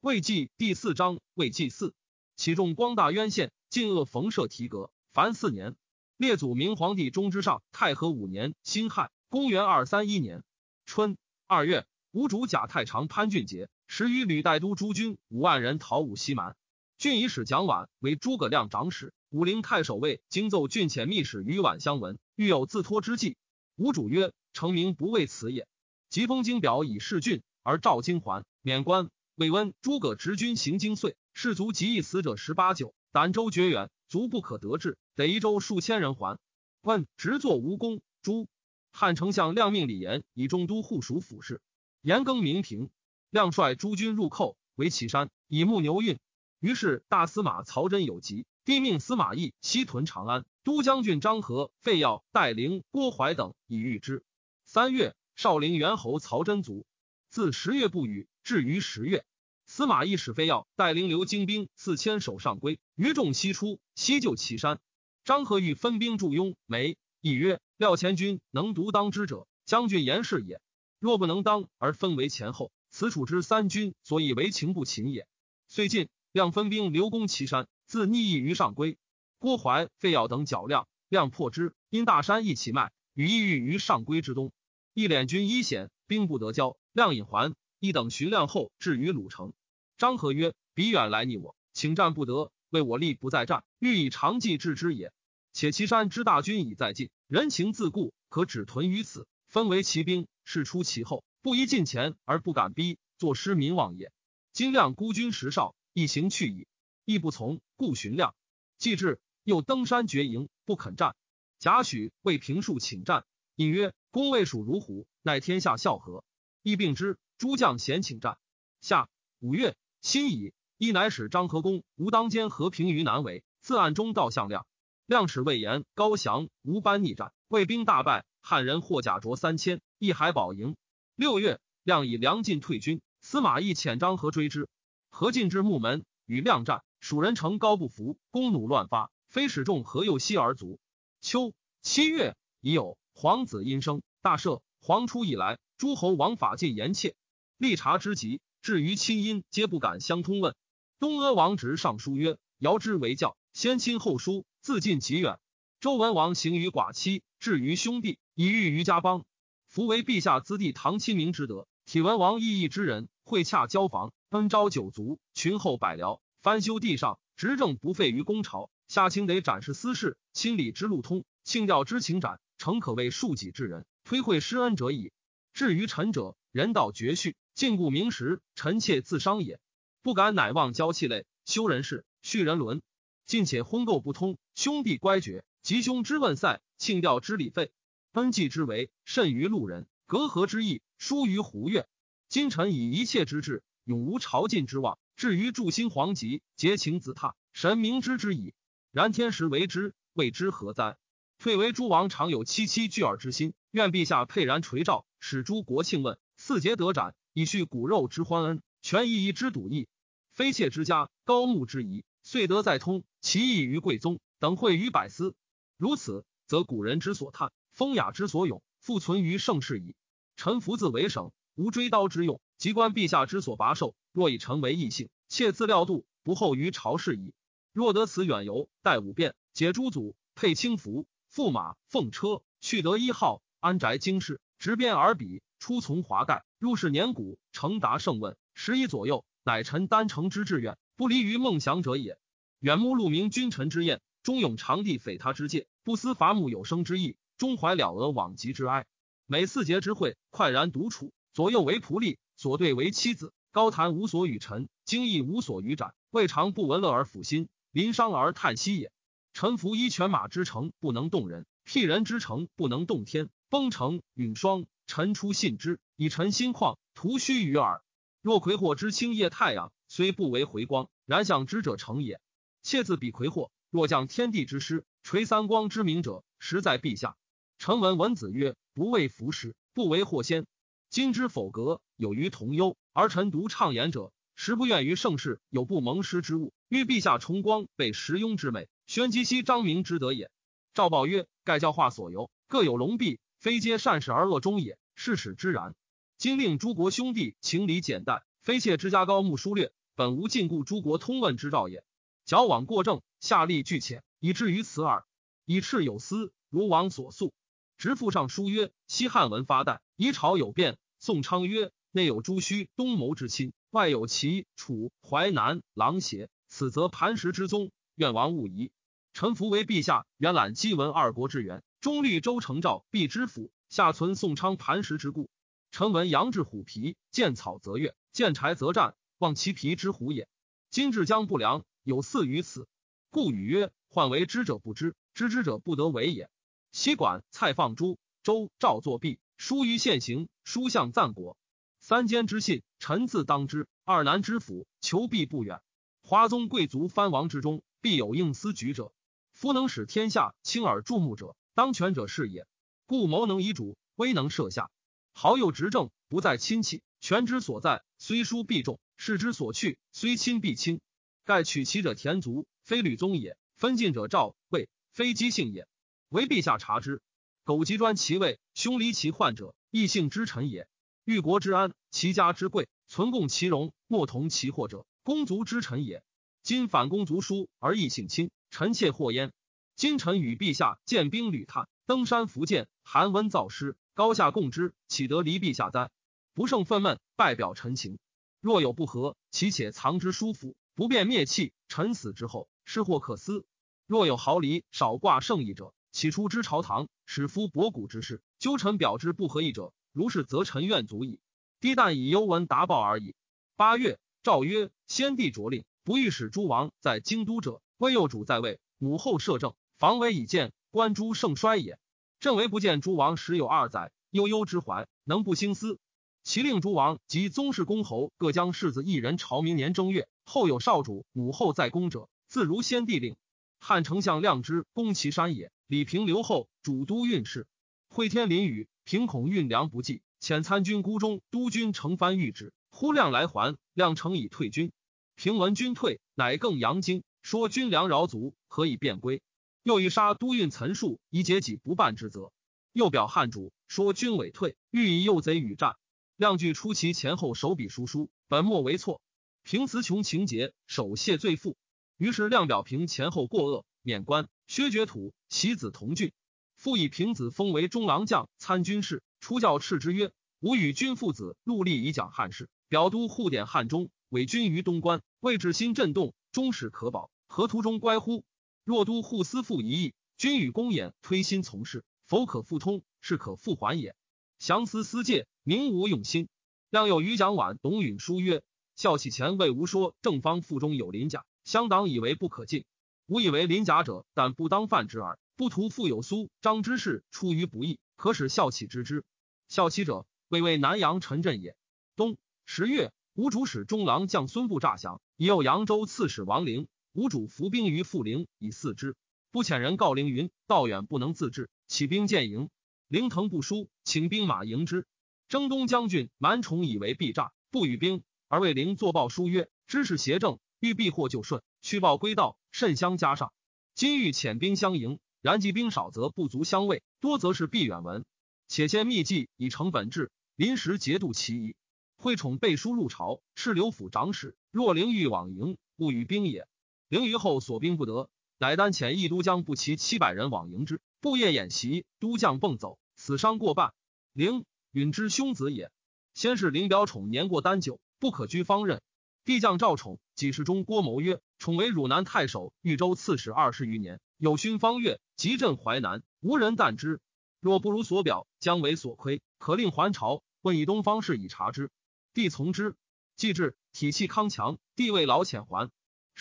魏纪第四章，魏纪四，其中光大渊县，晋恶冯舍提阁，凡四年。列祖明皇帝中之上，太和五年辛亥，公元二三一年春二月，吴主贾太常潘俊杰，时与吕带都诸军五万人讨武西蛮。郡以使蒋琬为诸葛亮长史，武陵太守卫经奏郡遣密使与宛相闻，欲有自托之计。吴主曰：“成名不为此也。”疾风经表以示郡，而赵京还，免官。魏温、诸葛执军行经岁，士卒及役死者十八九。儋州绝远，卒不可得志，得一州数千人还。问执作无功。诸汉丞相亮命李严以中都护属府事。严更名平，亮率诸军入寇，围祁山，以牧牛运。于是大司马曹真有疾，帝命司马懿西屯长安。都将军张合、费耀、戴陵、郭淮等以御之。三月，少陵元侯曹真卒。自十月不雨，至于十月。司马懿使非要带领刘精兵四千守上归，余众西出，西救祁山。张合欲分兵驻雍、眉，懿曰：“廖前军能独当之者，将军言是也。若不能当，而分为前后，此处之三军所以为情不勤也。”遂进，亮分兵留攻祁山，自逆邑于上归。郭淮、费要等剿亮，亮破之，因大山一起脉，与意欲于上归之东。一敛军一险，兵不得交，亮引还。一等寻亮后，至于鲁城。张合曰：“彼远来逆我，请战不得，为我力不在战，欲以长计治之也。且岐山之大军已在近，人情自固，可止屯于此，分为骑兵，事出其后，不宜近前而不敢逼，坐失民望也。今亮孤军十少，一行去矣，亦不从，故寻亮。既至，又登山绝营，不肯战。贾诩为平数请战，隐曰：‘公未属如虎，乃天下笑和。’亦并之，诸将咸请战。下五月。”辛乙，一乃使张合公吴当间和平于南围，自暗中道向亮。亮使魏延、高翔、吴班逆战，魏兵大败，汉人获甲卓三千，一海保营。六月，亮以粮尽退军，司马懿遣张合追之。何进至木门，与亮战，蜀人乘高不服，弓弩乱发，非使众何右西而卒。秋七月，已有皇子阴生，大赦。皇初以来，诸侯王法尽严切，立察之极。至于亲因，皆不敢相通问。东阿王直上书曰：“尧之为教，先亲后疏，自尽极远。周文王行于寡妻，至于兄弟，以欲于家邦。夫为陛下资弟唐亲民之德，体文王异义之人，会洽交房，恩昭九族，群后百僚，翻修地上，执政不废于公朝。下卿得展示私事，亲礼之路通，庆吊之情展，诚可谓庶己之人，推惠施恩者矣。至于臣者，人道绝序。”禁锢名实，臣妾自伤也。不敢乃忘交气类，修人事，续人伦。近且婚垢不通，兄弟乖绝，吉凶之问塞，庆吊之礼废，恩济之为甚于路人，隔阂之意疏于胡越。今臣以一切之志，永无朝觐之望。至于助兴皇极，结情子榻，神明知之矣。然天时为之，谓之何哉？退为诸王常有戚戚惧尔之心，愿陛下沛然垂照，使诸国庆问，四节得斩。以叙骨肉之欢恩，全一一之笃义，非妾之家，高木之仪，遂得再通，其义于贵宗等会于百司。如此，则古人之所叹，风雅之所咏，复存于盛世矣。臣服自为省，无追刀之用，即观陛下之所拔受。若以臣为异姓，妾自料度，不后于朝事矣。若得此远游，待五变，解诸祖，配轻服，驸马，奉车，去得一号，安宅京师，执鞭而比，出从华盖。入世年古，成达圣问，十一左右，乃臣丹成之志愿，不离于梦想者也。远目鹿鸣君臣之宴，忠勇长地匪他之戒，不思伐木有生之意，中怀了额往极之哀。每四节之会，快然独处，左右为仆隶，左对为妻子。高谈无所与陈，经义无所与展，未尝不闻乐而抚心，临伤而叹息也。臣服一犬马之诚，不能动人；辟人之诚，不能动天。崩城陨霜，臣出信之。以陈心旷，徒虚于耳。若葵祸之青叶太阳，虽不为回光，然向之者成也。妾自比葵祸，若降天地之师，垂三光之明者，实在陛下。臣闻文子曰：“不为服师，不为祸先。”今之否格，有于同忧，而臣独畅言者，实不愿于盛世有不蒙师之物，欲陛下崇光，被时庸之美，宣积息张明之德也。赵豹曰：“盖教化所由，各有龙弊，非皆善事而恶终也。事使之然。”今令诸国兄弟情理简淡，非妾之家高木疏略，本无禁锢诸国通问之兆也。矫枉过正，下吏俱浅，以至于此耳。以赤有司，如王所诉。直父上书曰：西汉文发代，夷朝有变。宋昌曰：内有朱须、东谋之亲，外有齐、楚、淮南、狼邪，此则磐石之宗。愿王勿疑。臣服为陛下，原览姬文二国之源，中律周成赵必知府，下存宋昌磐石之故。臣闻杨志虎皮，见草则跃，见柴则战，望其皮之虎也。今至将不良，有似于此，故语曰：患为知者不知，知之者不得为也。西管蔡放诸周赵作弊，疏于现行，书向赞国。三监之信，臣自当之。二南之府，求必不远。华宗贵族藩王之中，必有应思举者。夫能使天下轻而注目者，当权者是也。故谋能以主，威能摄下。好友执政，不在亲戚。权之所在，虽疏必重；势之所去，虽亲必轻。盖取其者田族，非吕宗也；分晋者赵魏，非姬姓也。唯陛下察之。苟及专其位，凶离其患者，异姓之臣也。欲国之安，其家之贵，存共其荣，莫同其祸者，公族之臣也。今反公族疏而异姓亲。臣妾祸焉。今臣与陛下见兵旅炭，登山伏剑，寒温燥湿，高下共之，岂得离陛下哉？不胜愤懑，拜表陈情。若有不和，其且藏之书府，不便灭弃。臣死之后，是或可思。若有毫厘少挂圣意者，起出之朝堂，使夫博古之事，纠臣表之不合意者，如是，则臣愿足矣。低但以幽文达报而已。八月，诏曰：先帝着令，不欲使诸王在京都者。威幼主在位，母后摄政，防为以见，观诸盛衰也。朕为不见诸王时有二载，悠悠之怀，能不兴思？其令诸王及宗室公侯各将世子一人朝明年正月，后有少主母后在宫者，自如先帝令。汉丞相亮之攻其山也。李平留后主都运事，会天淋雨，平恐运粮不济，遣参军孤中督军承藩谕旨。忽亮来还，亮诚以退军。平闻军退，乃更扬惊。说军粮饶足，何以便归？又欲杀都运岑数，以解己不办之责。又表汉主，说军委退，欲以诱贼与战。亮据出其前后，手笔书书，本末为错。平词穷情节，首谢罪负。于是亮表平前后过恶，免官，削爵土，其子同郡。复以平子封为中郎将、参军事。出教敕之曰：吾与君父子戮力以讲汉事，表都护典汉中，委军于东关，位置心震动。终始可保，何途中乖乎？若都护司复一役，君与公演推心从事，否可复通，是可复还也。降思思戒，明无用心。亮有余蒋琬、董允书曰：孝启前为吾说正方腹中有鳞甲，乡党以为不可进。吾以为鳞甲者，但不当犯之耳。不图复有苏张之事出于不义，可使孝启知之。孝启者，为为南阳陈震也。冬十月。吴主使中郎将孙布诈降，已有扬州刺史王陵。吴主伏兵于富陵，以四之。不遣人告陵云：道远不能自治，起兵建营。凌腾不输，请兵马迎之。征东将军蛮宠以为必诈，不与兵，而为陵作报书曰：知是邪正，欲避祸就顺，去报归道，甚相加上。今欲遣兵相迎，然即兵少则不足相卫，多则是必远闻。且先密计以成本质，临时节度其宜。惠宠背书入朝，赤刘府长史。若凌欲往迎，不与兵也。凌于后所兵不得，乃单遣一都将不齐七百人往迎之。布夜演习，都将蹦走，死伤过半。凌允之兄子也。先是凌表宠年过丹九，不可居方任。帝将赵宠，几世中郭谋曰：宠为汝南太守、豫州刺史二十余年，有勋方越，急镇淮南，无人惮之。若不如所表，将为所亏，可令还朝，问以东方事以察之。帝从之，既至，体气康强，地位老浅还。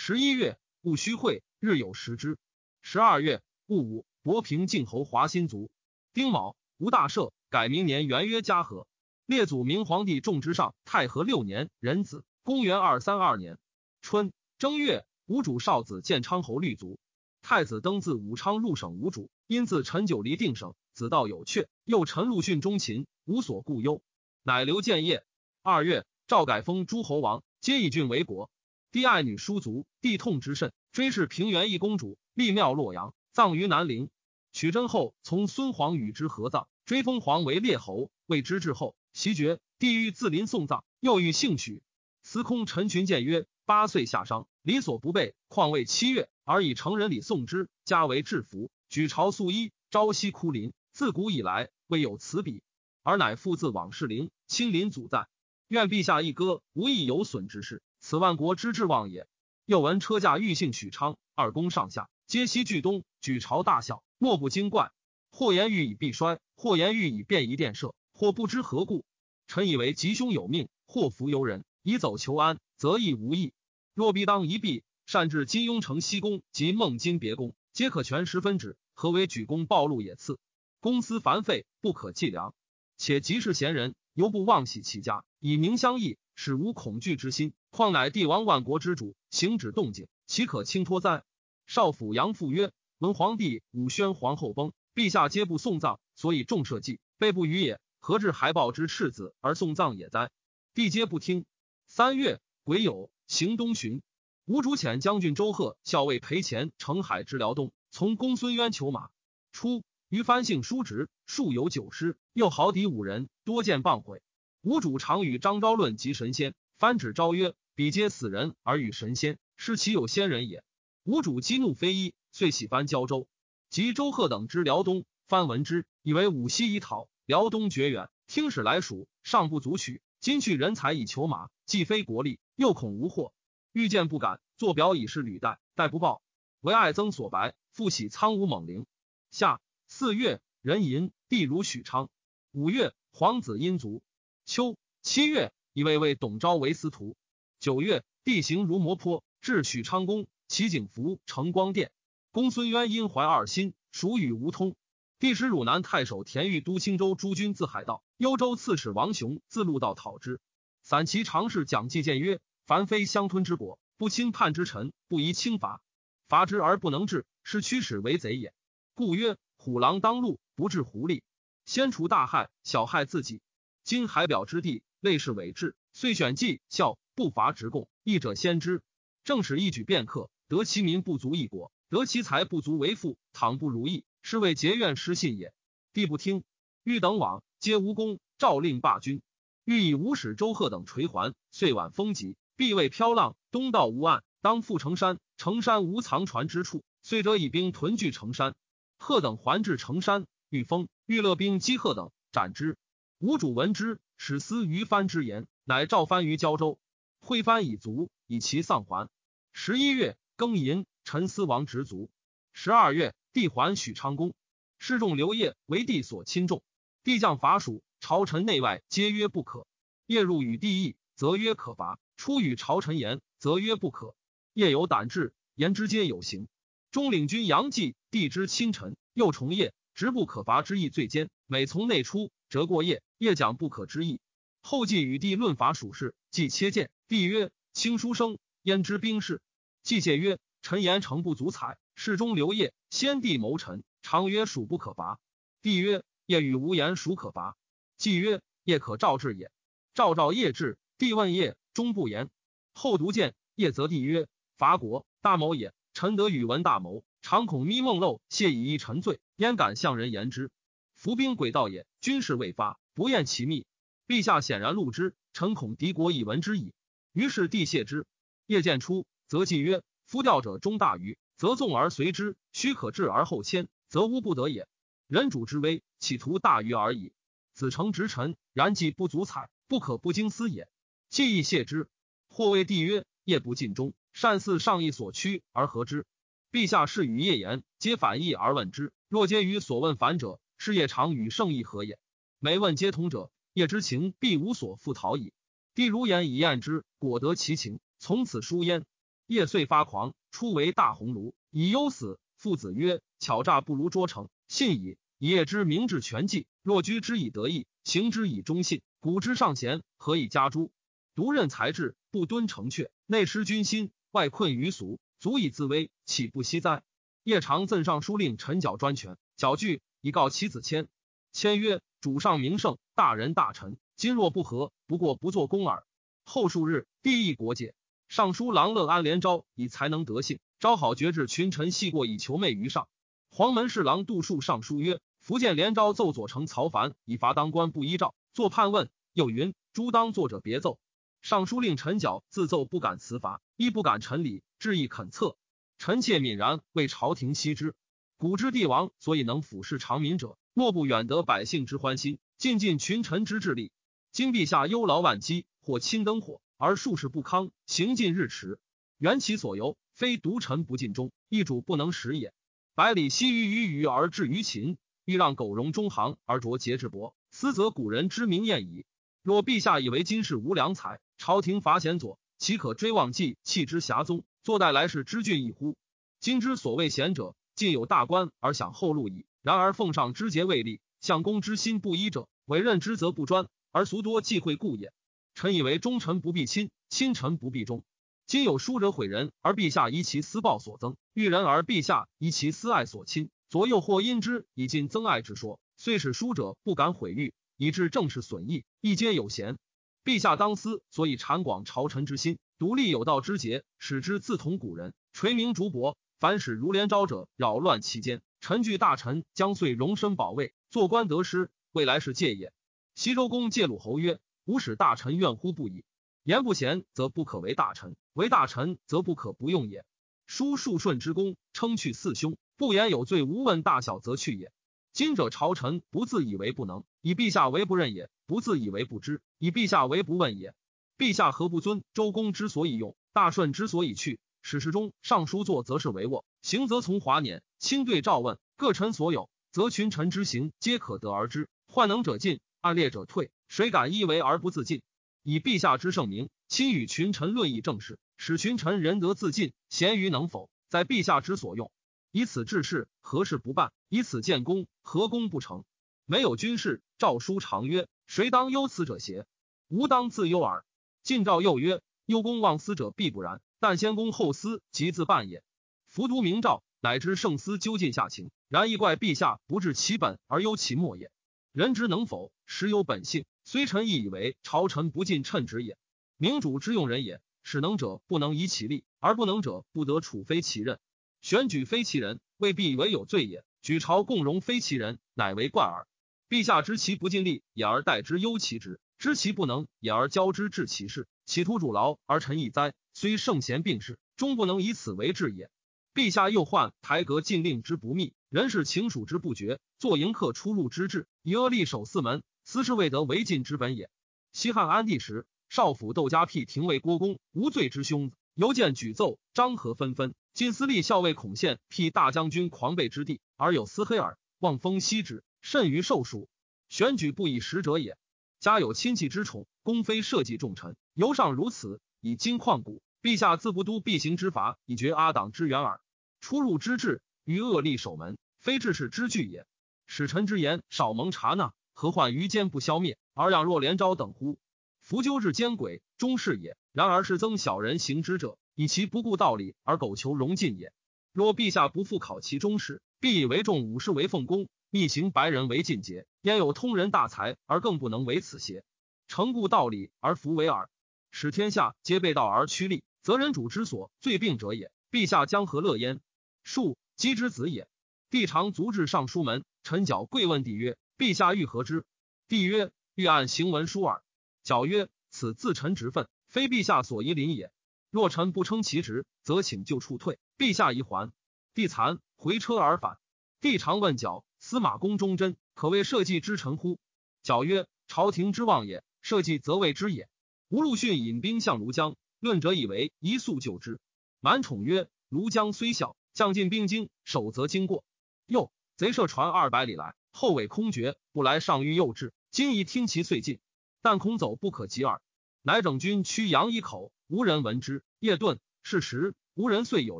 十一月，戊戌会，日有食之。十二月戊午，博平晋侯华新卒。丁卯，吴大赦，改明年元曰嘉禾。列祖明皇帝仲之上太和六年壬子，公元二三二年春正月，吴主少子建昌侯立卒。太子登自武昌入省吴主，因自陈九离定省，子道有阙。又陈陆逊忠勤，无所顾忧，乃留建业。二月，赵改封诸侯王，皆以郡为国。帝爱女叔族，帝痛之甚，追谥平原一公主，立庙洛阳，葬于南陵。取真后，从孙皇与之合葬，追封皇为列侯，谓之至后。袭爵，帝欲自临送葬，又欲幸许。司空陈群谏曰：“八岁下商，礼所不备，况未七月，而以成人礼送之，加为制服，举朝素衣，朝夕哭临。自古以来，未有此比，而乃复自往世陵，亲临祖在。愿陛下一歌，无益有损之事，此万国之志望也。又闻车驾欲幸许昌，二宫上下皆悉俱东，举朝大笑，莫不惊怪。或言欲以必衰，或言欲以便宜殿舍，或不知何故。臣以为吉凶有命，祸福由人。以走求安，则亦无益。若必当一避，善至金庸城西宫及孟津别宫，皆可全十分止。何为举功暴露也？次公私繁费，不可计量。且即是贤人，犹不忘喜其家，以明相义，使无恐惧之心。况乃帝王万国之主，行止动静，岂可轻托哉？少府杨父曰：“文皇帝武宣皇后崩，陛下皆不送葬，所以重社稷，备不与也。何至还报之赤子而送葬也哉？”帝皆不听。三月，癸酉，行东巡。吴主遣将军周贺校尉裴虔乘海之辽东，从公孙渊求马。初，于藩姓叔侄，数有九师，又豪敌五人，多见谤毁。吴主常与张昭论及神仙，藩指昭曰：“彼皆死人而与神仙，是其有仙人也？”吴主激怒非一，遂喜藩交州。及周贺等之辽东，藩闻之，以为武西已讨，辽东绝远，听使来蜀，尚不足取。今去人才以求马，既非国力，又恐无祸，遇见不敢。作表以示履带，待不报。为爱曾所白，复喜苍梧猛灵。夏四月，壬寅，帝如许昌。五月，皇子殷卒。秋七月，以位为董昭为司徒。九月，地形如磨坡，至许昌宫，齐景福成光殿。公孙渊因怀二心，属与无通。帝使汝南太守田豫都青州诸军自海道，幽州刺史王雄自陆道讨之。散骑常侍蒋济谏曰：“凡非相吞之国，不亲叛之臣，不宜轻伐。伐之而不能治，是驱使为贼也。故曰：虎狼当路，不治狐狸。先除大害，小害自己。今海表之地，类是伪制，遂选计效，不伐直贡，义者先知。正使一举便克，得其民不足一国，得其财不足为富。倘不如意。”是为结怨失信也。帝不听，欲等往，皆无功。诏令罢军。欲以无使周贺等垂还。遂晚风急，必为飘浪，东道无岸，当赴成山。成山无藏船之处，遂者以兵屯聚成山。贺等还至成山，遇风，欲勒兵击贺等，斩之。吴主闻之，始思于藩之言，乃召藩于胶州。会藩以卒，以其丧还。十一月，庚寅，陈思王执卒。十二月。帝还许昌宫，示众刘烨为帝所亲重。帝将伐蜀，朝臣内外皆曰不可。夜入与帝议，则曰可伐；出与朝臣言，则曰不可。夜有胆志，言之皆有行。中领军杨继，帝之亲臣，又重业，直不可伐之意最坚。每从内出，折过夜，夜讲不可之意。后继与帝论伐蜀事，既切谏，帝曰：“卿书生，焉知兵事？”季谢曰：“臣言诚不足采。”事中刘烨，先帝谋臣，常曰：“蜀不可伐。”帝曰：“夜与无言，蜀可伐。”既曰：“夜可召至也。”召召夜至，帝问夜，终不言。后独见夜，则帝曰：“伐国，大谋也。臣得宇文大谋，常恐眯梦漏，谢以一沉醉，焉敢向人言之？伏兵诡道也。军事未发，不厌其密。陛下显然录之，臣恐敌国以闻之矣。”于是帝谢之。夜见出，则既曰：“夫钓者终大鱼。”则纵而随之，须可至而后迁，则无不得也。人主之危，企图大于而已。子承直臣，然既不足采，不可不经思也。既亦谢之。或谓帝曰：“夜不尽忠，善似上意所趋而合之。陛下是与夜言，皆反义而问之。若皆于所问反者，是夜常与圣意何也？每问皆同者，夜之情必无所复逃矣。帝如言以验之，果得其情，从此疏焉。夜遂发狂。”出为大鸿胪，以忧死。父子曰：“巧诈不如拙诚，信矣。以业之明智全计，若居之以得意，行之以忠信，古之上贤，何以加诸？独任才智，不敦成阙，内失君心，外困于俗，足以自危，岂不惜哉？”叶常赠尚书令陈角专权，角惧，以告其子谦。谦曰：“主上名圣，大人大臣，今若不和，不过不做公耳。”后数日，帝议国解。尚书郎乐安连昭以才能德性，昭好爵至群臣细过以求媚于上。黄门侍郎杜树上书曰：福建连昭奏左丞曹凡以罚当官不依诏，作判问。又云：诸当作者别奏。尚书令陈角自奏不敢辞伐，亦不敢陈礼，志意恳策。臣妾泯然为朝廷惜之。古之帝王，所以能俯视长民者，莫不远得百姓之欢心，尽尽群臣之智力。今陛下忧劳万机，或亲灯火，而数事不康，行尽日迟，缘其所由，非独臣不尽忠，一主不能使也。百里奚于于虞而至于秦，欲让苟容中行而着节制薄，斯则古人之明验矣。若陛下以为今世无良才，朝廷乏贤佐，岂可追望继弃之遐宗，坐待来世之俊逸乎？今之所谓贤者。尽有大官而享后路矣。然而奉上之节未立，相公之心不一者，委任之则不专，而俗多忌讳故也。臣以为忠臣不必亲，亲臣不必忠。今有疏者毁人，而陛下依其私报所增；遇人而陛下依其私爱所亲。左右或因之以尽增爱之说，虽使疏者不敢毁誉，以致政事损益，亦皆有贤。陛下当思，所以阐广朝臣之心，独立有道之节，使之自同古人，垂名竹帛。凡使如连昭者扰乱其间，臣惧大臣将遂容身保卫，做官得失，未来是戒也。西周公借鲁侯曰：“吾使大臣怨乎不已。言不贤，则不可为大臣；为大臣，则不可不用也。书数顺之功，称去四凶，不言有罪，无问大小，则去也。今者朝臣不自以为不能，以陛下为不任也；不自以为不知，以陛下为不问也。陛下何不尊周公之所以用，大顺之所以去？”史事中，尚书作则是帷幄，行则从华辇。亲对诏问，各臣所有，则群臣之行皆可得而知。患能者进，暗劣者退。谁敢依为而不自尽？以陛下之圣明，亲与群臣论议政事，使群臣仁德自尽，贤于能否，在陛下之所用。以此治事，何事不办？以此建功，何功不成？没有军事，诏书常曰：谁当忧此者邪？吾当自忧耳。晋诏又曰：忧公忘私者，必不然。但先公后私，即自办也。伏读明诏，乃知圣思究尽下情。然亦怪陛下不治其本而忧其末也。人之能否，实有本性。虽臣亦以为朝臣不尽称职也。明主之用人也，使能者不能以其力，而不能者不得处非其任。选举非其人，未必为有罪也；举朝共荣非其人，乃为怪耳。陛下知其不尽力，也而待之忧其职；知其不能，也而交之治其事，企图主劳而臣亦哉？虽圣贤并世，终不能以此为治也。陛下又患台阁禁令之不密，人事情属之不绝，坐迎客出入之制，以恶力守四门，斯是未得为禁之本也。西汉安帝时，少府窦家辟廷尉郭公无罪之兄子，犹见举奏，张和纷纷。晋司隶校尉孔宪辟大将军狂悖之地，而有司黑耳，望风息之，甚于受属。选举不以实者也。家有亲戚之宠，公非社稷重臣，犹尚如此，以金矿古。陛下自不都必行之法，以绝阿党之源耳。出入之志，于恶吏守门，非治世之具也。使臣之言少蒙察纳，何患于奸不消灭，而让若连昭等乎？夫纠至奸诡，终是也。然而是增小人行之者，以其不顾道理而苟求荣尽也。若陛下不复考其忠实，必以为众武士为奉公，密行白人为尽节，焉有通人大才而更不能为此邪？诚顾道理而弗为耳，使天下皆背道而趋利。则人主之所罪病者也，陛下将何乐焉？庶姬之子也。帝常足至尚书门，臣角跪问帝曰：“陛下欲何之？”帝曰：“欲按行文书耳。”角曰：“此自臣职分，非陛下所宜临也。若臣不称其职，则请就处退。陛下宜还。”帝惭，回车而返。帝常问角：“司马公忠贞，可谓社稷之臣乎？”角曰：“朝廷之望也，社稷则未之也。”吴陆逊引兵向庐江。论者以为一速救之。满宠曰：“庐江虽小，将进兵精，守则经过。又贼射船二百里来，后尾空绝，不来上欲诱之。今已听其遂进，但恐走不可及耳。乃整军驱杨一口，无人闻之。夜遁，是时无人遂有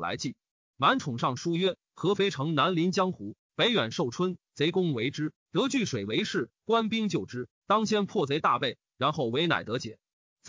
来计。满宠上书曰：合肥城南临江湖，北远寿春，贼攻为之，得据水为势，官兵救之。当先破贼大备，然后为乃得解。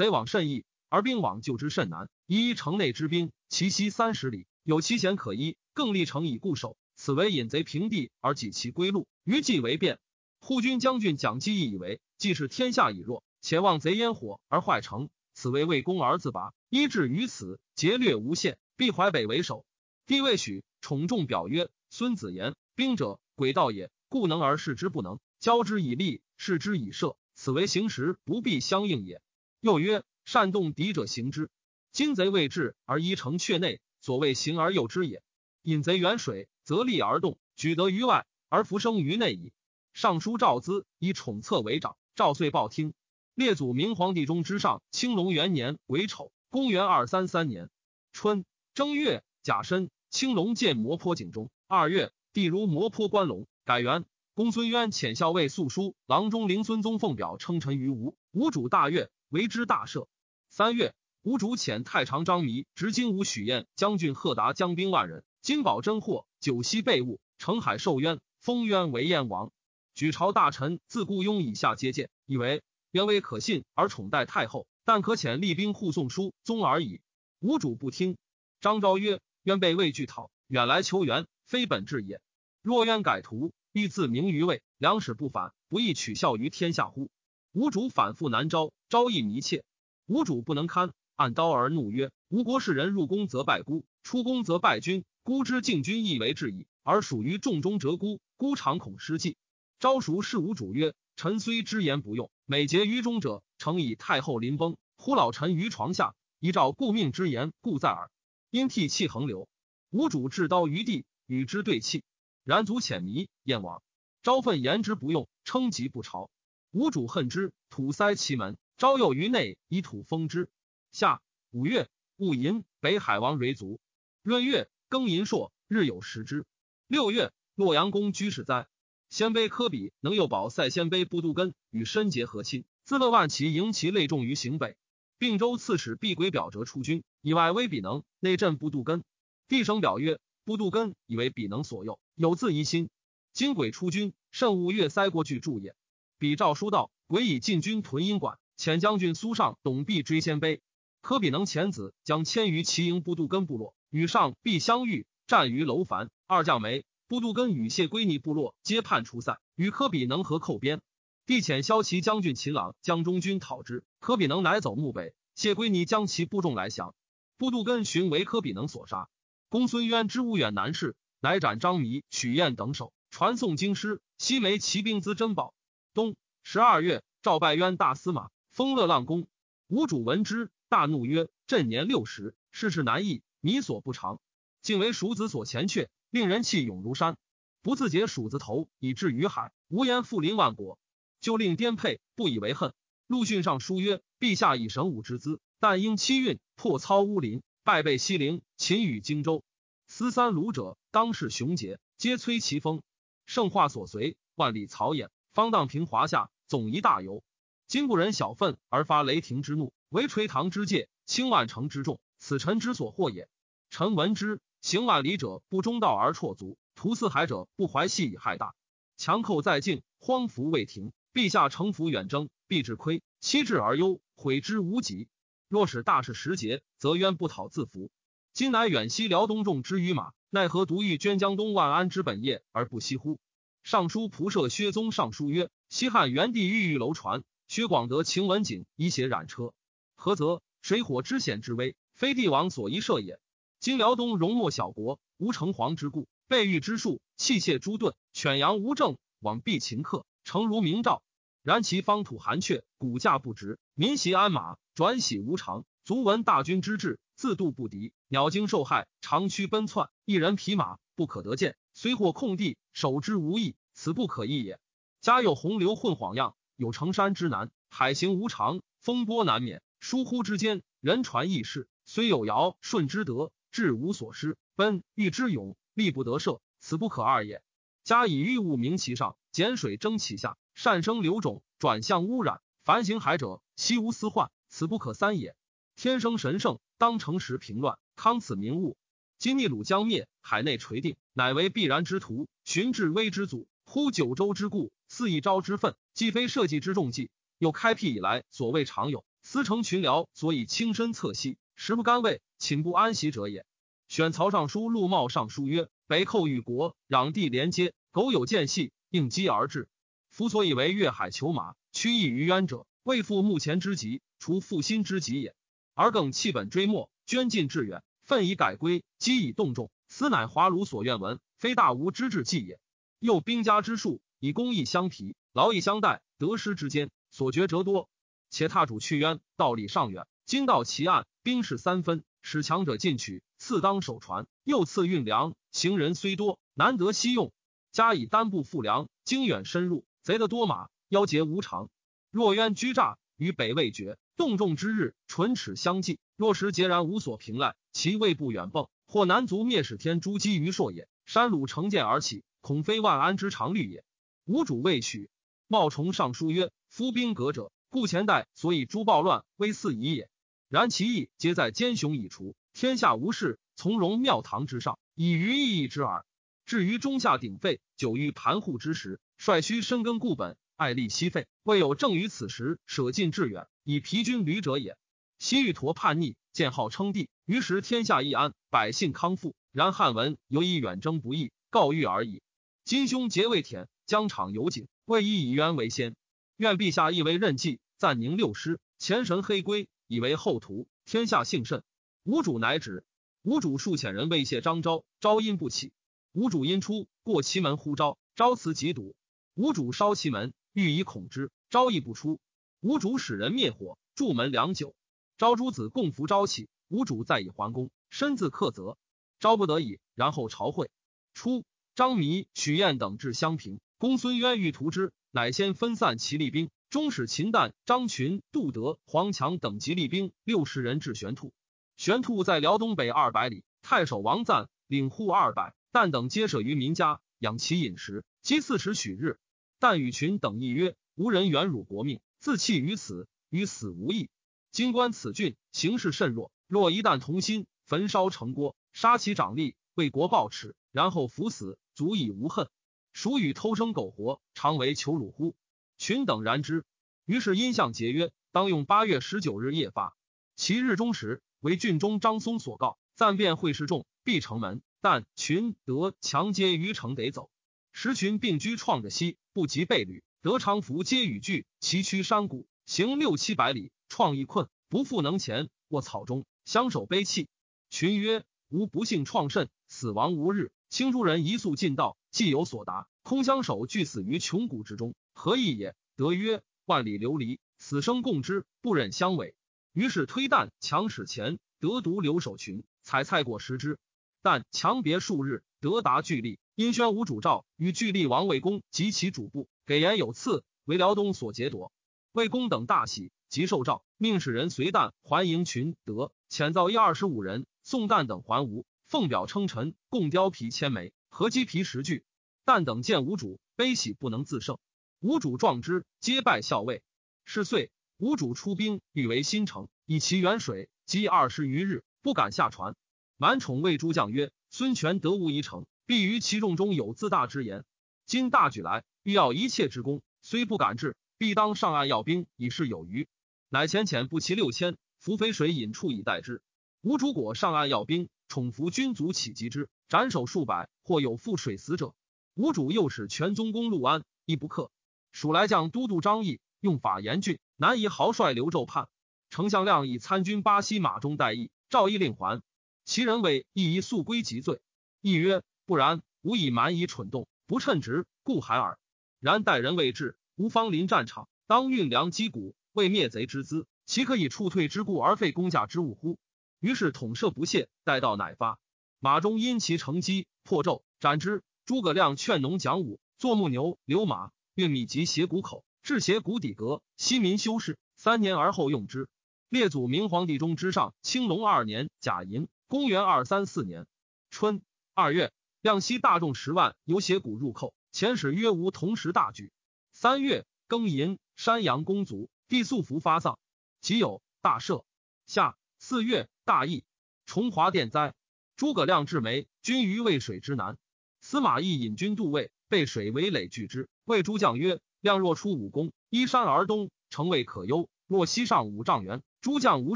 贼往甚易。”而兵往救之甚难，依城内之兵，其西三十里，有其险可依，更立城以固守。此为引贼平地而己其归路，余计为变。护军将军蒋济义以为，既是天下已弱，且望贼烟火而坏城，此为为攻而自拔。依至于此，劫掠无限，必淮北为首。帝未许，宠重表曰：“孙子言，兵者，诡道也，故能而示之不能，交之以利，示之以射，此为行时不必相应也。”又曰。善动敌者行之。今贼未至而依城阙内，所谓行而诱之也。引贼远水，则利而动，举得于外而弗生于内矣。尚书赵资以宠策为长，赵遂报听。列祖明皇帝中之上，青龙元年癸丑，公元二三三年春正月甲申，青龙见摩坡井中。二月，帝如摩坡关龙，改元。公孙渊遣校尉素书郎中陵孙宗奉表称臣于吴，吴主大悦，为之大赦。三月，吴主遣太常张弥执金吾许燕将军贺达将兵万人，金宝珍货，九锡备物，澄海受冤，封渊为燕王。举朝大臣自雇佣以下接见，以为渊威可信而宠待太后，但可遣厉兵护送书宗而已。吴主不听。张昭曰：“渊被畏惧讨，远来求援，非本志也。若冤改图。”必自明于魏，良使不反，不亦取笑于天下乎？吴主反复难招，招亦迷切。吴主不能堪，按刀而怒曰：“吴国士人入宫则拜孤，出宫则拜君。孤之敬君亦为至矣，而属于众中折孤，孤常恐失计。”昭熟是吴主曰：“臣虽之言不用，每结于中者，诚以太后临崩，呼老臣于床下，依照顾命之言，故在耳。因涕泣横流。吴主置刀于地，与之对泣。”然足浅迷，燕往。昭愤言之不用，称疾不朝。吴主恨之，土塞其门。昭诱于内，以土封之。夏五月，戊寅，北海王蕊卒。闰月，庚寅朔，日有食之。六月，洛阳宫居士哉。鲜卑科比能诱保塞鲜卑不度根与申结和亲，自乐万骑迎其累重于行北。并州刺史毕轨表折出军，以外威比能，内镇不度根。帝省表曰：不度根以为比能所右。有自疑心，今鬼出军，甚勿越塞过去助也。比诏书道：鬼以进军屯阴馆，遣将军苏尚、董必追鲜卑。科比能遣子将迁于齐营布杜根部落，与上必相遇，战于楼烦。二将梅布杜根与谢归尼部落皆叛出塞，与科比能合寇边。帝遣骁骑将军秦朗将中军讨之，科比能乃走墓北。谢归尼将其部众来降，布杜根寻为科比能所杀。公孙渊之无远难事。乃斩张弥、许燕等首，传送京师。西梅骑兵资珍宝。冬十二月，赵拜渊大司马，封乐浪公。吴主闻之，大怒曰：“朕年六十，世事难易，弥所不长，竟为蜀子所前却，令人气勇如山。不自解蜀子头，以至于海，无言复临万国。就令颠沛，不以为恨。陆逊上书曰：陛下以神武之资，但应七运破操乌林，败被西陵，秦与荆州。思三鲁者。”当世雄杰，皆摧其锋。圣化所随，万里草偃，方荡平华夏，总一大游。今不忍小愤而发雷霆之怒，为垂唐之戒，轻万乘之众，此臣之所获也。臣闻之，行万里者不中道而辍足，图四海者不怀细以害大。强寇在境，荒服未停。陛下乘服远征，必至亏，欺至而忧，悔之无及。若使大事时节，则冤不讨自服。今乃远西辽东众之于马。奈何独欲捐江东万安之本业而不惜乎？尚书仆射薛宗上书曰：西汉元帝御御楼船，薛广德秦文景以血染车，何则？水火之险之危，非帝王所宜设也。今辽东戎莫小国，无城隍之故，备御之术，器械诸盾，犬羊无政，往避秦客，诚如明诏。然其方土寒阙，骨架不直，民袭鞍马，转徙无常。足闻大军之志，自度不敌，鸟惊受害，长驱奔窜，一人匹马不可得见，虽获空地，守之无益，此不可易也。家有洪流混晃漾，有成山之难，海行无常，风波难免，疏忽之间，人传异事，虽有尧舜之德，志无所失，奔欲之勇，力不得赦，此不可二也。加以欲物明其上，减水蒸其下，善生流种，转向污染，凡行海者，悉无私患，此不可三也。天生神圣，当诚实平乱，康此民物。今逆鲁将灭，海内垂定，乃为必然之徒。寻至危之祖，呼九州之故，肆一朝之愤，既非社稷之重计，又开辟以来所谓常有，司成群僚所以轻身侧息，食不甘味，寝不安席者也。选曹尚书陆茂上书曰：北寇与国，壤地连接，苟有间隙，应机而至。夫所以为越海求马，屈意于渊者，未复目前之急，除负心之急也。而更弃本追末，捐尽致远，奋以改归，积以动众，此乃华鲁所愿闻，非大吴之志计也。又兵家之术，以公义相提，劳役相待，得失之间，所觉折多。且踏主去渊，道理尚远，今到其岸，兵士三分，使强者进取，次当守船，又次运粮。行人虽多，难得西用。加以单部复粮，经远深入，贼得多马，腰节无常。若渊居诈，与北未绝，动众之日，唇齿相继。若时截然无所凭赖，其未不远迸，或南族灭使天诛击于朔也。山鲁乘剑而起，恐非万安之常虑也。吾主未取，茂崇上书曰：“夫兵革者，故前代所以诸暴乱，威四夷也。然其意皆在奸雄已除，天下无事，从容庙堂之上，以于意义之耳。至于中下鼎沸，久于盘户之时，率须深耕固本，爱立息费，未有正于此时舍近致远，以疲军旅者也。西域陀叛逆，建号称帝，于是天下一安，百姓康复。然汉文犹以远征不易，告谕而已。今兄结未舔，疆场有景，未以以渊为先。愿陛下亦为任计，暂宁六师，前神黑龟，以为后图。天下幸甚。吴主乃止。吴主数遣人未谢张昭，昭因不起。吴主因出，过其门呼召，昭辞即堵。吴主烧其门，欲以恐之，昭亦不出。吴主使人灭火，筑门良久。昭诸子共扶昭起，无主再以桓公，身自克责。昭不得已，然后朝会。初，张弥、许彦等至襄平，公孙渊欲屠之，乃先分散其厉兵，终使秦旦、张群、杜德、黄强等吉利兵六十人至玄兔。玄兔在辽东北二百里，太守王赞领户二百，旦等皆舍于民家，养其饮食。积四十许日，旦与群等议曰：“无人远辱国命，自弃于此，与死无异。今观此郡形势甚弱，若一旦同心，焚烧城郭。”杀其长吏，为国报耻，然后伏死，足以无恨。孰与偷生苟活，常为求辱乎？群等然之。于是因相节约，当用八月十九日夜发。其日中时，为郡中张松所告，暂便会示众，闭城门。但群得强皆于城得走。时群并居创着西，不及备旅。得长服皆与聚，崎岖山谷，行六七百里，创意困，不复能前。卧草中，相守悲泣。群曰。吾不幸创甚，死亡无日。青诸人一速尽道，既有所达，空相守，俱死于穷谷之中，何意也？得曰：万里流离，死生共之，不忍相违。于是推旦强使前，得独留守群，采菜果食之。但强别数日，得达巨力，因宣无主诏与巨力王魏公及其主簿，给言有赐，为辽东所劫夺。魏公等大喜，即受诏，命使人随旦还营群，德遣造一二十五人。送旦等还吴，奉表称臣，共貂皮千枚，合鸡皮十具。旦等见吴主，悲喜不能自胜。吴主壮之，皆拜校尉。是岁，吴主出兵，欲为新城，以其远水，积二十余日，不敢下船。满宠谓诸将曰：“孙权得无一城，必于其众中有自大之言。今大举来，欲要一切之功，虽不敢至，必当上岸要兵，以示有余。乃遣遣不齐六千，伏淝水引处以待之。”吴主果上岸要兵，宠服军卒起击之，斩首数百，或有负水死者。吴主又使全宗公陆安，亦不克。蜀来将都督张毅用法严峻，难以豪帅刘胄叛。丞相亮以参军巴西马中待义，赵义令还。其人谓义宜速归即罪。义曰：不然，吾以蛮夷蠢动，不称职，故海耳。然待人未至，吾方临战场，当运粮击鼓，为灭贼之资，岂可以处退之故而废公家之物乎？于是统摄不懈，待到乃发。马中因其乘机破纣，斩之。诸葛亮劝农讲武，作木牛，流马，运米及斜谷口，至斜谷底阁，西民修饰。三年而后用之。列祖明皇帝中之上，青龙二年甲寅，公元二三四年春二月，亮西大众十万由斜谷入寇，遣使曰无同时大举。三月庚寅，山阳公卒，帝素服发丧。己酉，大赦。夏四月。大义，崇华殿灾。诸葛亮至梅，军于渭水之南。司马懿引军渡渭，被水围垒拒之。谓诸将曰：“亮若出武功，依山而东，城未可忧；若西上五丈原，诸将无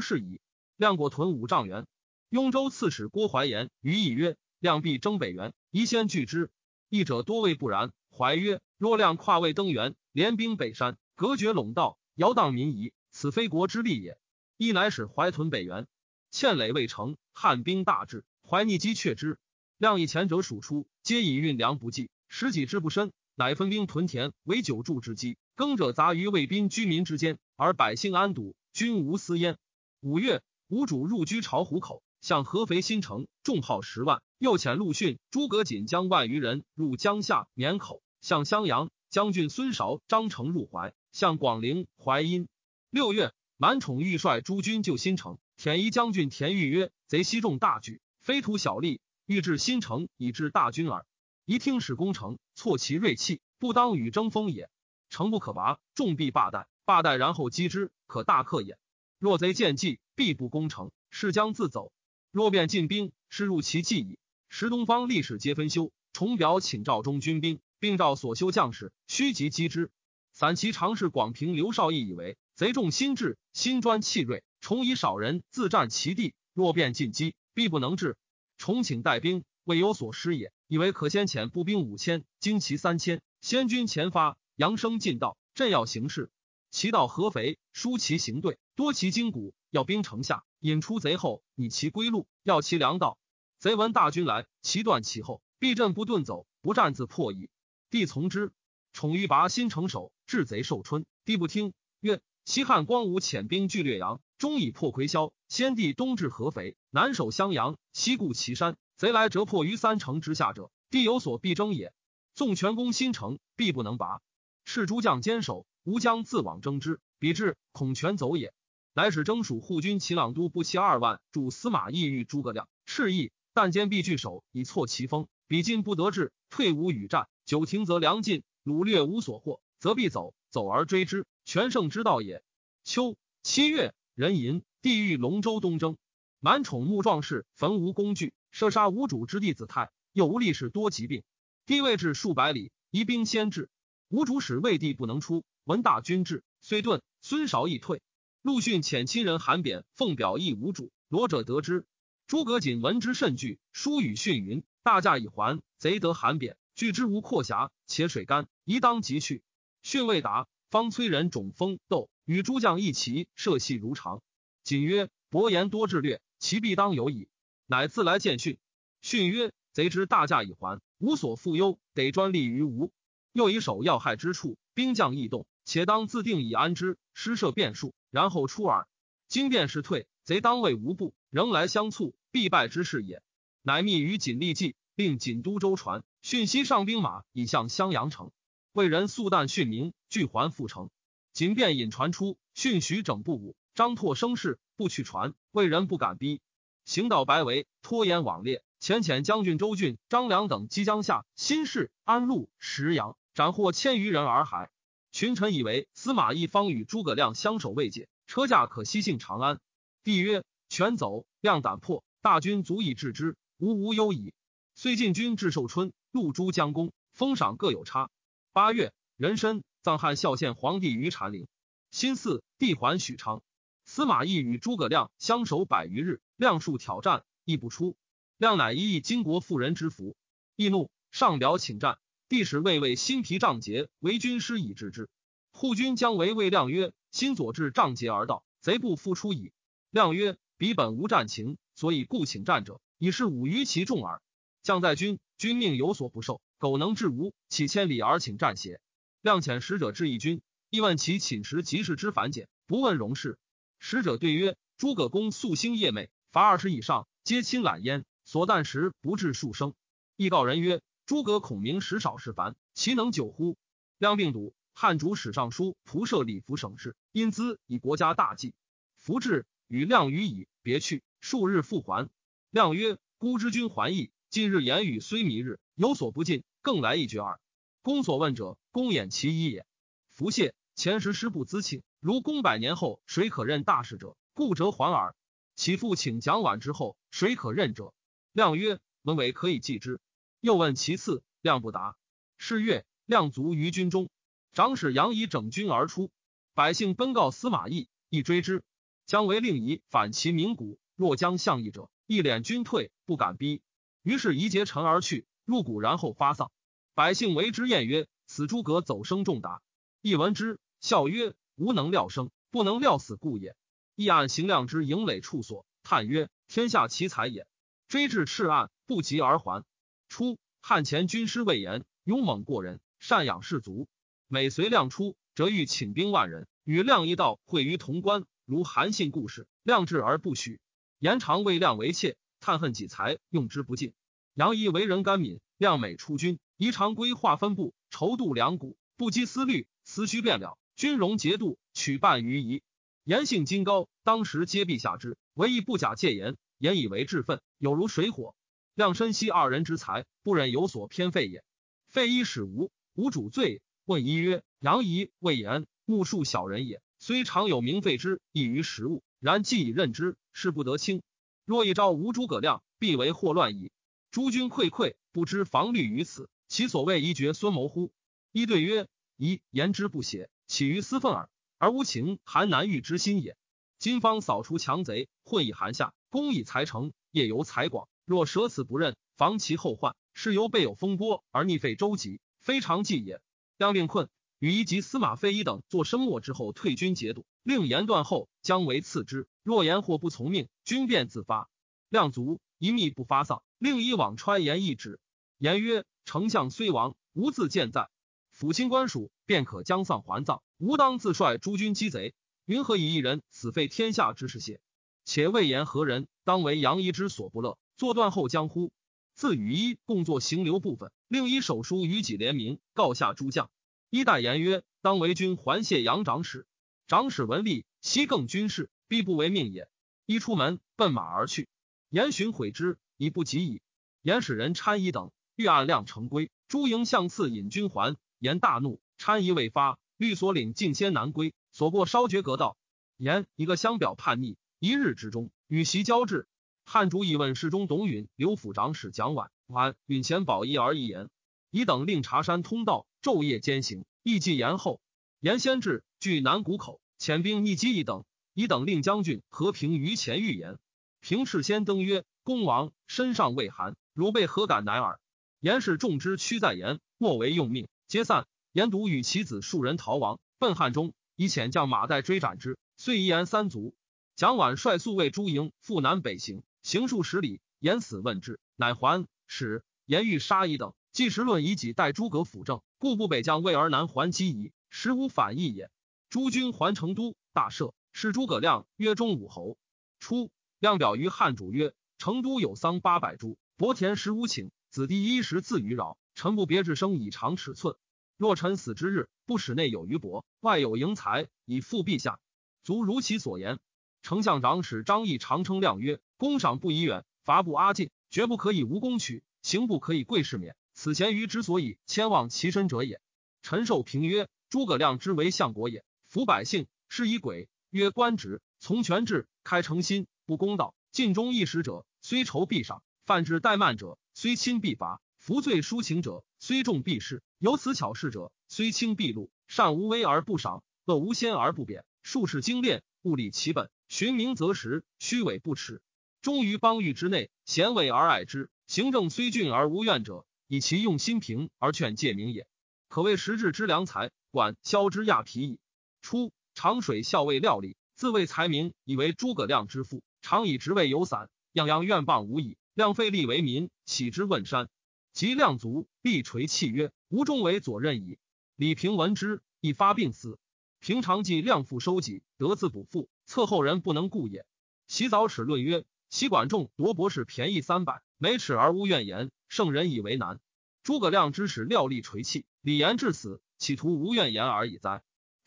事矣。”亮过屯五丈原。雍州刺史郭怀言于懿曰：“亮必征北原，宜先拒之。”义者多谓不然。怀曰：“若亮跨渭登原，连兵北山，隔绝陇道，摇荡民夷，此非国之利也。”一乃使怀屯北原。堑垒未成，汉兵大至，怀逆击却之。亮以前者数出，皆以运粮不济，食己之不深，乃分兵屯田，为久助之机。耕者杂于魏兵居民之间，而百姓安堵，军无私焉。五月，吴主入居巢湖口，向合肥新城，重炮十万。又遣陆逊、诸葛瑾将万余人入江夏、绵口，向襄阳。将军孙韶、张成入怀，向广陵、淮阴。六月，满宠欲率诸军救新城。田宜将军田豫曰：“贼西众大举，非图小利，欲至新城以致大军耳。一听使攻城，挫其锐气，不当与争锋也。城不可拔，众必罢殆。罢殆，然后击之，可大克也。若贼见计，必不攻城，是将自走。若便进兵，是入其计矣。时东方历史皆分修，重表请召中军兵。”并召所修将士，须即击之。散骑常侍广平刘少义以为贼众心智，心专气锐，重以少人自占其地。若便进击，必不能治。重请带兵，未有所失也。以为可先遣步兵五千，精骑三千，先军前发，扬声进道，朕要行事。其到合肥，疏其行队，多其筋骨，要兵城下，引出贼后，以其归路，要其粮道。贼闻大军来，其断其后，必阵不遁走，不战自破矣。帝从之，宠于拔新城守，治贼受春。帝不听，曰：“西汉光武遣兵据略阳，终以破魁霄。先帝东至合肥，南守襄阳，西固祁山。贼来折破于三城之下者，帝有所必争也。纵全攻新城，必不能拔。是诸将坚守，吾将自往征之。彼至，恐全走也。乃使征蜀护军秦朗都不期二万，助司马懿遇诸葛亮，赤意，但坚必据守，以挫其锋。彼进不得志，退无与战。”久停则粮尽，掳掠无所获，则必走，走而追之，全胜之道也。秋七月，壬寅，地狱龙州东征，满宠木壮士，焚无工具，射杀无主之弟子泰，又无力士多疾病，地位至数百里，移兵先至，吴主使魏帝不能出，闻大军至，虽遁，孙韶亦退。陆逊遣亲人韩扁奉表诣无主，罗者得之。诸葛瑾闻之甚惧，书与逊云：大驾已还，贼得韩扁。拒之无阔狭，且水干，宜当即去。训未达，方催人种风斗，与诸将一齐，射戏如常。瑾曰：“伯言多智略，其必当有矣。”乃自来见训。训曰：“贼之大驾已还，无所复忧，得专利于吴。又以守要害之处，兵将异动，且当自定以安之。施设变数，然后出耳。今便是退，贼当为无不，仍来相促，必败之势也。乃密于锦立计，令锦都舟船。”讯息上兵马已向襄阳城，魏人速旦训明拒还复城。仅便引船出，训徐整不武，张拓声势不取传，魏人不敢逼。行到白围，拖延往列。遣遣将军周俊、张良等即将下新市、安陆、石阳，斩获千余人而还。群臣以为司马懿方与诸葛亮相守未解，车驾可西幸长安。帝曰：全走，亮胆破，大军足以制之，无无忧矣。遂进军至寿春。入诸将功，封赏各有差。八月，壬申，葬汉孝献皇帝于禅陵。辛巳，帝还许昌。司马懿与诸葛亮相守百余日，亮数挑战，亦不出。亮乃一议金国妇人之福，易怒，上表请战。帝使魏魏新皮仗节为军师以治之。护军将为魏亮曰：“新左至仗节而到，贼不复出矣。”亮曰：“彼本无战情，所以故请战者，以示武于其众耳。将在军。”君命有所不受，苟能治无，岂千里而请战邪？亮遣使者至义军，亦问其寝食及事之繁简，不问荣事。使者对曰：诸葛公素兴夜寐，伐二十以上，皆亲揽焉。所啖食不至数升。亦告人曰：诸葛孔明食少事繁，其能久乎？亮病笃，汉主使尚书仆射礼服省事，因资以国家大计。服至，与亮语矣，别去。数日复还。亮曰：孤之君还意。近日言语虽迷日，有所不尽，更来一绝耳。公所问者，公演其一也。弗谢前时师不资庆，如公百年后，谁可任大事者？故折还耳。其父请蒋琬之后，谁可任者？亮曰：文伟可以继之。又问其次，亮不答。是月，亮卒于军中。长史杨仪整军而出，百姓奔告司马懿，亦追之。将为令仪反其名谷，若将相义者，一敛军退，不敢逼。于是宜结尘而去，入谷然后发丧。百姓为之宴曰：“此诸葛走生重达。”一闻之，笑曰：“无能料生，不能料死故也。”亦按行量之营垒处所，叹曰：“天下奇才也。”追至赤岸，不及而还。初，汉前军师魏延勇猛过人，善养士卒。每随亮出，则欲请兵万人，与亮一道会于潼关。如韩信故事，亮智而不许。延常为亮为妾，叹恨己才，用之不尽。杨仪为人甘敏，量美出军，宜常规划分部，筹度两股，不羁思虑，思绪变了，军容节度，取半于夷。言性金高，当时皆陛下之，唯一不假戒言，言以为志愤，有如水火。量深悉二人之才，不忍有所偏废也。废一使无，无主罪。问仪曰：“杨仪未言，目数小人也，虽常有名废之，异于实物。然既已任之，事不得轻。若一朝无诸葛亮，必为祸乱矣。诸君溃溃，不知防虑于此，其所谓一绝孙谋乎？”一对曰：“宜言之不邪，起于私愤耳。”而无情韩难遇之心也。今方扫除强贼，混以寒夏，功以才成，业由才广。若舍此不任，防其后患，是由备有风波而逆废周急，非常计也。亮令困，与一及司马飞一等作生末之后退军节度，令言断后将为次之。若言或不从命，军便自发。亮卒一密不发丧，令以往揣言一旨。言曰：丞相虽亡，吾自健在。抚亲官署，便可将丧还葬。吾当自率诸军击贼，云何以一人死废天下之事邪？且未言何人当为杨仪之所不乐，作断后将乎？自与一共作行流部分，另一手书与己联名，告下诸将。一代言曰：当为军还谢杨长史。长史闻吏，悉更军事，必不为命也。一出门，奔马而去。言寻悔之，已不及矣。言使人参议等欲按量成规，朱营相次引军还。言大怒，参议未发，律所领进先南归，所过稍绝阁道。言一个相表叛逆，一日之中与其交至。汉主以问侍中董允、刘府长史蒋琬、琬允前保一而一言，以等令茶山通道，昼夜兼行，意计延后。言先至，据南谷口，遣兵逆击一等，一等令将军和平于前预言。平事先登曰：“公王身上未寒，汝辈何敢乃尔？”言是众之屈在言，莫为用命。皆散，言独与其子数人逃亡，奔汉中，以遣将马岱追斩之。遂一言三族。蒋琬率宿卫诸营赴南北行，行数十里，言死问之，乃还。使言欲杀一等，即时论以己待诸葛辅政，故不北将魏而南还击夷，实无反意也。诸军还成都，大赦，是诸葛亮曰中武侯。初，亮表于汉主曰：成都有桑八百株，薄田十五顷，子弟衣食自于扰。臣不别之生以长尺寸，若臣死之日，不使内有余帛，外有盈财，以复陛下。足如其所言。丞相长史张毅常称亮曰：公赏不宜远，罚不阿近，绝不可以无功取，刑不可以贵士免。此贤于之所以迁望其身者也。陈寿平曰：诸葛亮之为相国也，服百姓，是以鬼曰官职，从权制，开诚心，不公道，尽忠义使者，虽仇必赏；犯之怠慢者，虽亲必罚。服罪抒情者，虽重必释；有此巧事者，虽轻必录。善无威而不赏，恶无先而不贬。术士精炼，物理其本，循名择实，虚伪不耻。忠于邦域之内，贤伟而爱之。行政虽峻而无怨者，以其用心平而劝诫民也，可谓实质之良才。管萧之亚皮矣。初，长水校尉廖立，自谓才名，以为诸葛亮之父，常以职位有散，样样怨谤无已。亮废立为民，岂知问山？及亮卒，必垂泣曰：“吾终为左任矣。”李平闻之，亦发病死。平常记亮父收己，得自补父，侧后人不能顾也。洗澡齿论曰：“其管仲夺博士便宜三百，每齿而无怨言，圣人以为难。诸葛亮之使廖立垂泣，李严至死，企图无怨言而已哉？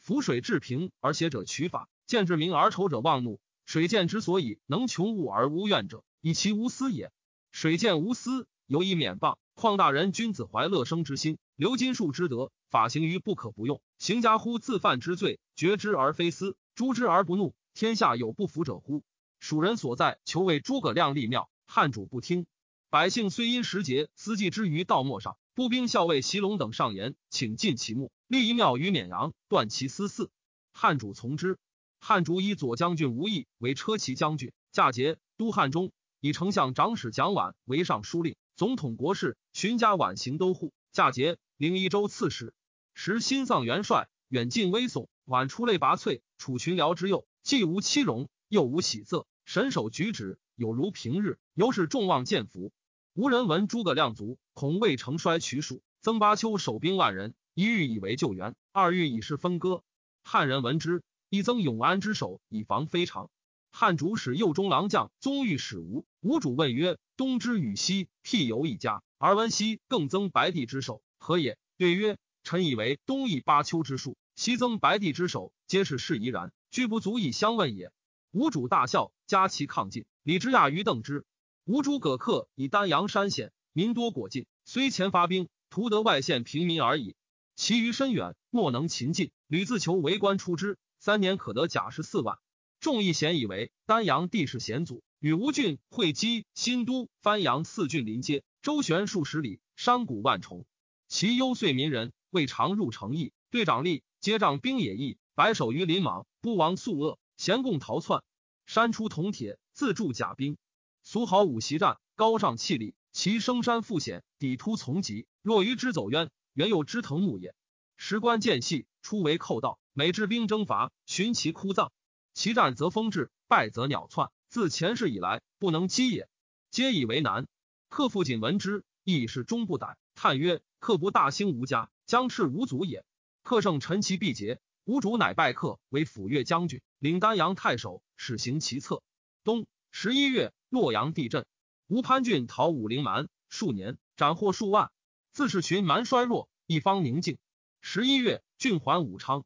浮水至平而邪者取法，见之明而丑者妄怒。水见之所以能穷物而无怨者，以其无私也。水见无私，犹以免谤。”况大人君子怀乐生之心，留金术之德，法行于不可不用。行家乎自犯之罪，决之而非私，诛之而不怒。天下有不服者乎？蜀人所在，求为诸葛亮立庙，汉主不听。百姓虽因时节私祭之于道末上，步兵校尉袭龙等上言，请进其墓，立一庙于绵阳，断其私嗣。汉主从之。汉主以左将军吴懿为车骑将军，驾节都汉中，以丞相长史蒋琬为尚书令。总统国事，荀家晚行都护，嫁节领一州刺史。时新丧元帅，远近威悚。晚出类拔萃，处群僚之右，既无欺容，又无喜色，神手举止有如平日，尤是众望见福。无人闻诸葛亮卒，恐未成衰取蜀。曾巴丘守兵万人，一欲以为救援，二欲以示分割。汉人闻之，亦增永安之守，以防非常。汉主使右中郎将宗御史吴，吴主问曰：“东之与西，辟犹一家，而闻西更增白帝之首，何也？”对曰：“臣以为东夷八丘之术，西增白帝之首，皆是事宜然，居不足以相问也。”吴主大笑，加其抗进。李之亚于邓之。吴诸葛恪以丹阳山险，民多果尽，虽前发兵，图得外县平民而已。其余深远，莫能擒进。屡自求为官出之，三年可得甲士四万。众议贤以为丹阳地势险阻，与吴郡、会稽、新都、番阳四郡临接，周旋数十里，山谷万重。其幽邃民人，未尝入城邑。队长吏接仗兵也易，白首于林莽，不亡宿恶，咸共逃窜。山出铜铁，自铸甲兵。俗豪武袭战，高尚气力。其生山复险，抵突从疾。若于之走渊，原有之藤木也。时关间隙，出为寇盗，每至兵征伐，寻其枯葬。其战则风至，败则鸟窜。自前世以来，不能击也，皆以为难。客父仅闻之，亦是终不逮。叹曰：“客不大兴吴家，将斥无祖也。”客胜陈其必捷，吴主乃拜客为抚越将军，领丹阳太守，使行其策。东十一月，洛阳地震，吴潘俊讨武陵蛮，数年斩获数万。自是群蛮衰弱，一方宁静。十一月，郡还武昌。